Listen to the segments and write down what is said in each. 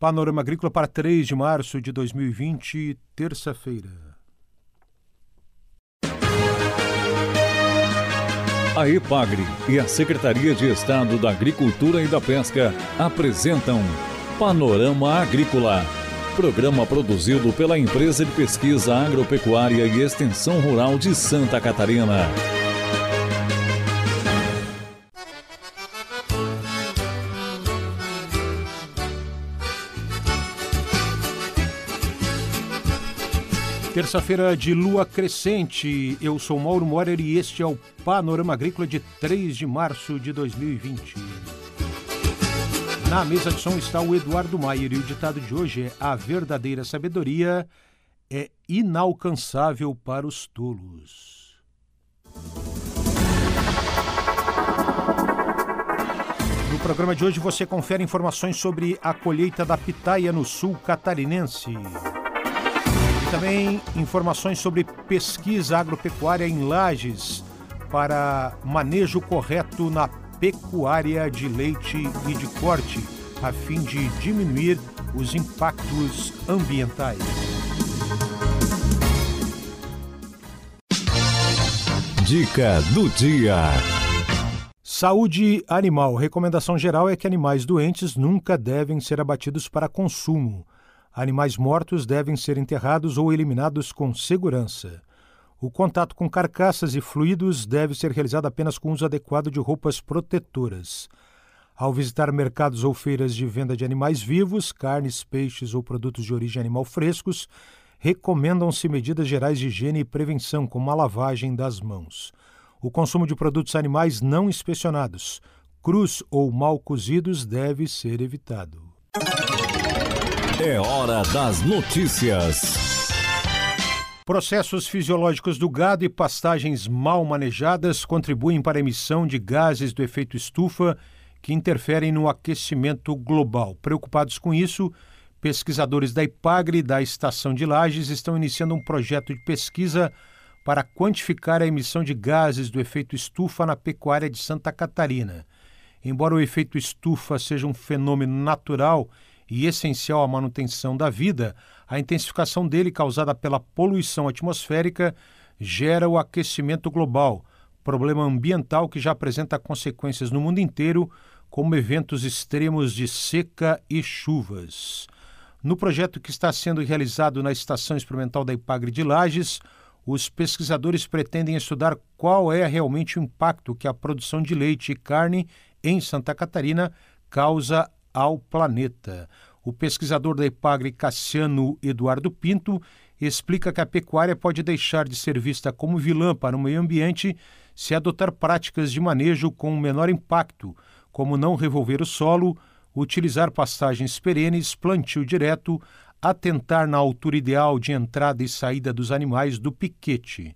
Panorama Agrícola para 3 de março de 2020, terça-feira. A EPAGRE e a Secretaria de Estado da Agricultura e da Pesca apresentam Panorama Agrícola, programa produzido pela Empresa de Pesquisa Agropecuária e Extensão Rural de Santa Catarina. Terça-feira de lua crescente. Eu sou Mauro Morer e este é o Panorama Agrícola de 3 de março de 2020. Na mesa de som está o Eduardo Maier e o ditado de hoje é: A verdadeira sabedoria é inalcançável para os tolos. No programa de hoje você confere informações sobre a colheita da pitaia no sul catarinense também informações sobre pesquisa agropecuária em lajes para manejo correto na pecuária de leite e de corte, a fim de diminuir os impactos ambientais. Dica do dia. Saúde animal. Recomendação geral é que animais doentes nunca devem ser abatidos para consumo. Animais mortos devem ser enterrados ou eliminados com segurança. O contato com carcaças e fluidos deve ser realizado apenas com uso adequado de roupas protetoras. Ao visitar mercados ou feiras de venda de animais vivos, carnes, peixes ou produtos de origem animal frescos, recomendam-se medidas gerais de higiene e prevenção, como a lavagem das mãos. O consumo de produtos animais não inspecionados, crus ou mal cozidos, deve ser evitado. É hora das notícias. Processos fisiológicos do gado e pastagens mal manejadas contribuem para a emissão de gases do efeito estufa que interferem no aquecimento global. Preocupados com isso, pesquisadores da IPAGRE e da Estação de Lages estão iniciando um projeto de pesquisa para quantificar a emissão de gases do efeito estufa na pecuária de Santa Catarina. Embora o efeito estufa seja um fenômeno natural e essencial à manutenção da vida, a intensificação dele causada pela poluição atmosférica gera o aquecimento global, problema ambiental que já apresenta consequências no mundo inteiro, como eventos extremos de seca e chuvas. No projeto que está sendo realizado na Estação Experimental da Ipagre de Lages, os pesquisadores pretendem estudar qual é realmente o impacto que a produção de leite e carne em Santa Catarina causa ao planeta. O pesquisador da Ipagre, Cassiano Eduardo Pinto, explica que a pecuária pode deixar de ser vista como vilã para o meio ambiente se adotar práticas de manejo com menor impacto, como não revolver o solo, utilizar pastagens perenes, plantio direto, atentar na altura ideal de entrada e saída dos animais do piquete.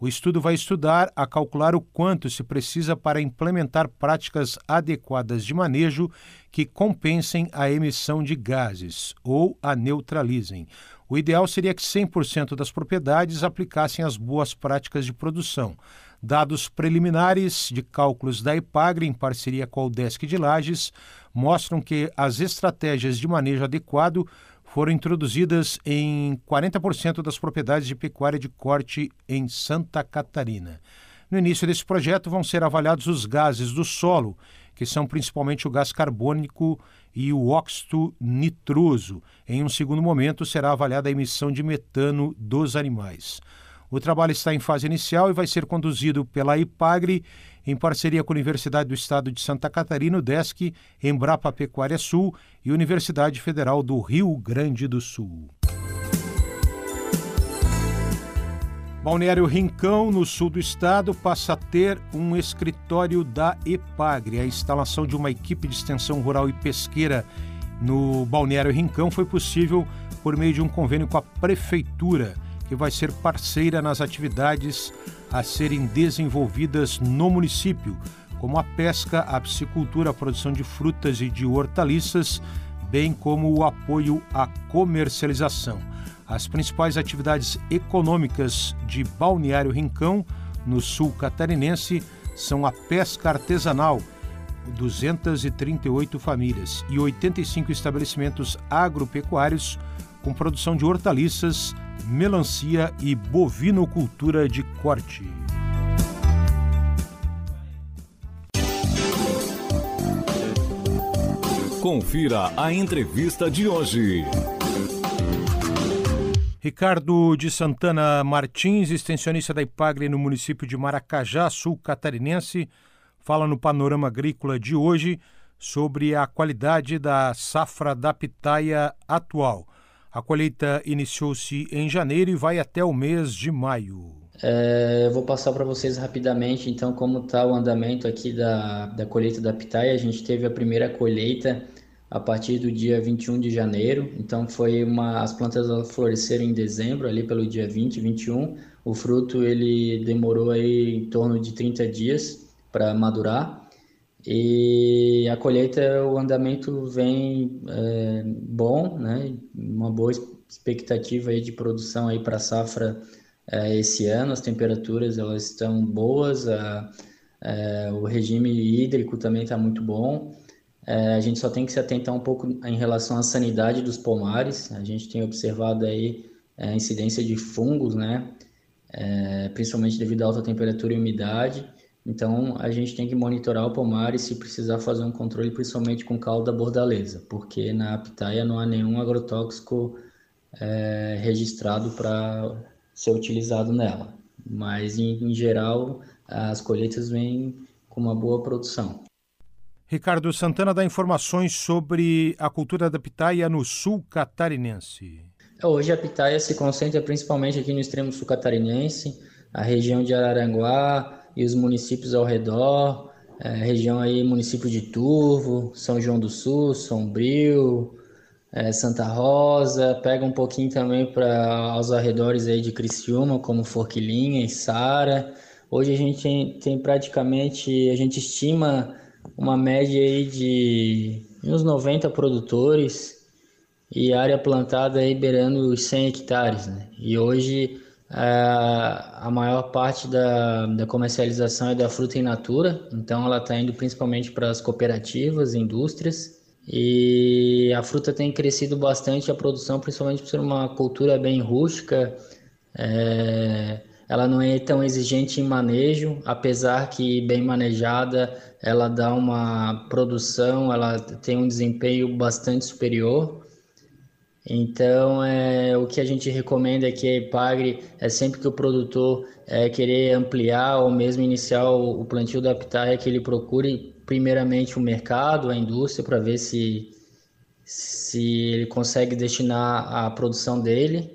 O estudo vai estudar a calcular o quanto se precisa para implementar práticas adequadas de manejo que compensem a emissão de gases ou a neutralizem. O ideal seria que 100% das propriedades aplicassem as boas práticas de produção. Dados preliminares de cálculos da Ipagre, em parceria com a UDESC de Lages, mostram que as estratégias de manejo adequado foram introduzidas em 40% das propriedades de pecuária de corte em Santa Catarina. No início desse projeto vão ser avaliados os gases do solo, que são principalmente o gás carbônico e o óxido nitroso. Em um segundo momento, será avaliada a emissão de metano dos animais. O trabalho está em fase inicial e vai ser conduzido pela IPAGRE em parceria com a Universidade do Estado de Santa Catarina, DESC, Embrapa Pecuária Sul e Universidade Federal do Rio Grande do Sul. Balneário Rincão, no sul do estado, passa a ter um escritório da EPAGRE. A instalação de uma equipe de extensão rural e pesqueira no Balneário Rincão foi possível por meio de um convênio com a Prefeitura, que vai ser parceira nas atividades a serem desenvolvidas no município, como a pesca, a piscicultura, a produção de frutas e de hortaliças, bem como o apoio à comercialização. As principais atividades econômicas de Balneário Rincão, no sul catarinense, são a pesca artesanal, 238 famílias e 85 estabelecimentos agropecuários com produção de hortaliças, melancia e bovinocultura de corte. Confira a entrevista de hoje. Ricardo de Santana Martins, extensionista da Ipagre no município de Maracajá, sul catarinense, fala no Panorama Agrícola de hoje sobre a qualidade da safra da pitaia atual. A colheita iniciou-se em janeiro e vai até o mês de maio. É, eu vou passar para vocês rapidamente, então, como está o andamento aqui da, da colheita da pitaia. A gente teve a primeira colheita a partir do dia 21 de janeiro. Então foi uma as plantas floresceram em dezembro, ali pelo dia 20, 21. O fruto ele demorou aí em torno de 30 dias para madurar. E a colheita, o andamento vem é, bom, né? Uma boa expectativa aí de produção aí para safra é, esse ano. As temperaturas elas estão boas, a, é, o regime hídrico também está muito bom. É, a gente só tem que se atentar um pouco em relação à sanidade dos pomares. A gente tem observado aí é, a incidência de fungos, né? É, principalmente devido à alta temperatura e umidade. Então, a gente tem que monitorar o pomar e, se precisar, fazer um controle, principalmente com calda bordaleza, porque na pitaia não há nenhum agrotóxico é, registrado para ser utilizado nela. Mas, em, em geral, as colheitas vêm com uma boa produção. Ricardo Santana dá informações sobre a cultura da pitaia no sul catarinense. Hoje a pitaia se concentra principalmente aqui no extremo sul catarinense, a região de Araranguá e os municípios ao redor, é, região aí município de Turvo, São João do Sul, Sombrio, é, Santa Rosa, pega um pouquinho também para aos arredores aí de Criciúma, como Forquilinha e Sara. Hoje a gente tem, tem praticamente, a gente estima uma média aí de uns 90 produtores e área plantada aí beirando os 100 hectares, né? E hoje a, a maior parte da, da comercialização é da fruta in natura, então ela está indo principalmente para as cooperativas, indústrias, e a fruta tem crescido bastante a produção, principalmente por ser uma cultura bem rústica, é, ela não é tão exigente em manejo, apesar que bem manejada, ela dá uma produção, ela tem um desempenho bastante superior. Então, é, o que a gente recomenda aqui a Ipagre é sempre que o produtor é, querer ampliar ou mesmo iniciar o, o plantio da pitaia, que ele procure primeiramente o mercado, a indústria, para ver se, se ele consegue destinar a produção dele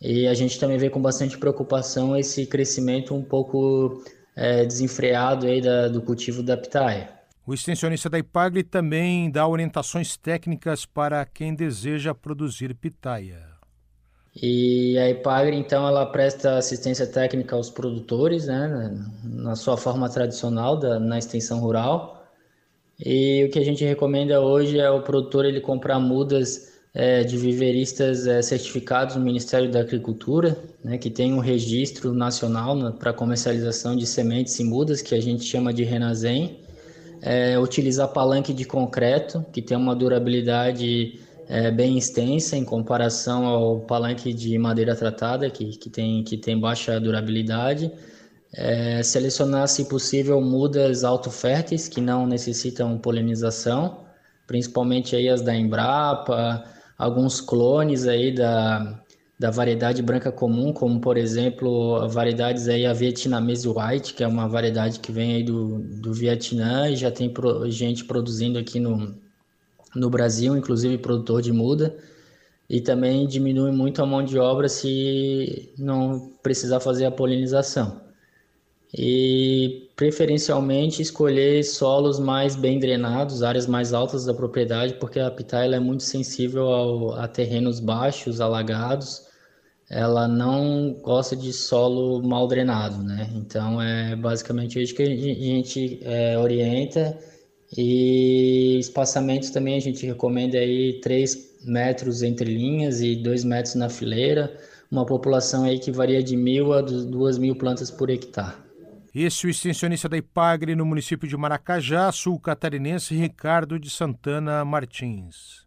e a gente também vê com bastante preocupação esse crescimento um pouco é, desenfreado aí da, do cultivo da pitaia. O extensionista da Ipagre também dá orientações técnicas para quem deseja produzir pitaia. E a Ipagre, então, ela presta assistência técnica aos produtores, né, na sua forma tradicional, da, na extensão rural. E o que a gente recomenda hoje é o produtor ele comprar mudas é, de viveristas é, certificados no Ministério da Agricultura, né, que tem um registro nacional para comercialização de sementes e mudas, que a gente chama de Renazem. É, utilizar palanque de concreto, que tem uma durabilidade é, bem extensa em comparação ao palanque de madeira tratada, que, que, tem, que tem baixa durabilidade. É, selecionar, se possível, mudas autoférteis, que não necessitam polinização, principalmente aí as da Embrapa, alguns clones aí da, da variedade branca comum, como por exemplo variedades aí a vietnamese white, que é uma variedade que vem aí do, do Vietnã e já tem pro, gente produzindo aqui no, no Brasil, inclusive produtor de muda, e também diminui muito a mão de obra se não precisar fazer a polinização. E preferencialmente escolher solos mais bem drenados, áreas mais altas da propriedade, porque a pitaia é muito sensível ao, a terrenos baixos, alagados. Ela não gosta de solo mal drenado, né? Então é basicamente isso que a gente é, orienta. E espaçamentos também a gente recomenda aí 3 metros entre linhas e 2 metros na fileira. Uma população aí que varia de mil a duas mil plantas por hectare. Esse é o extensionista da Ipagre no município de Maracajá, sul catarinense, Ricardo de Santana Martins.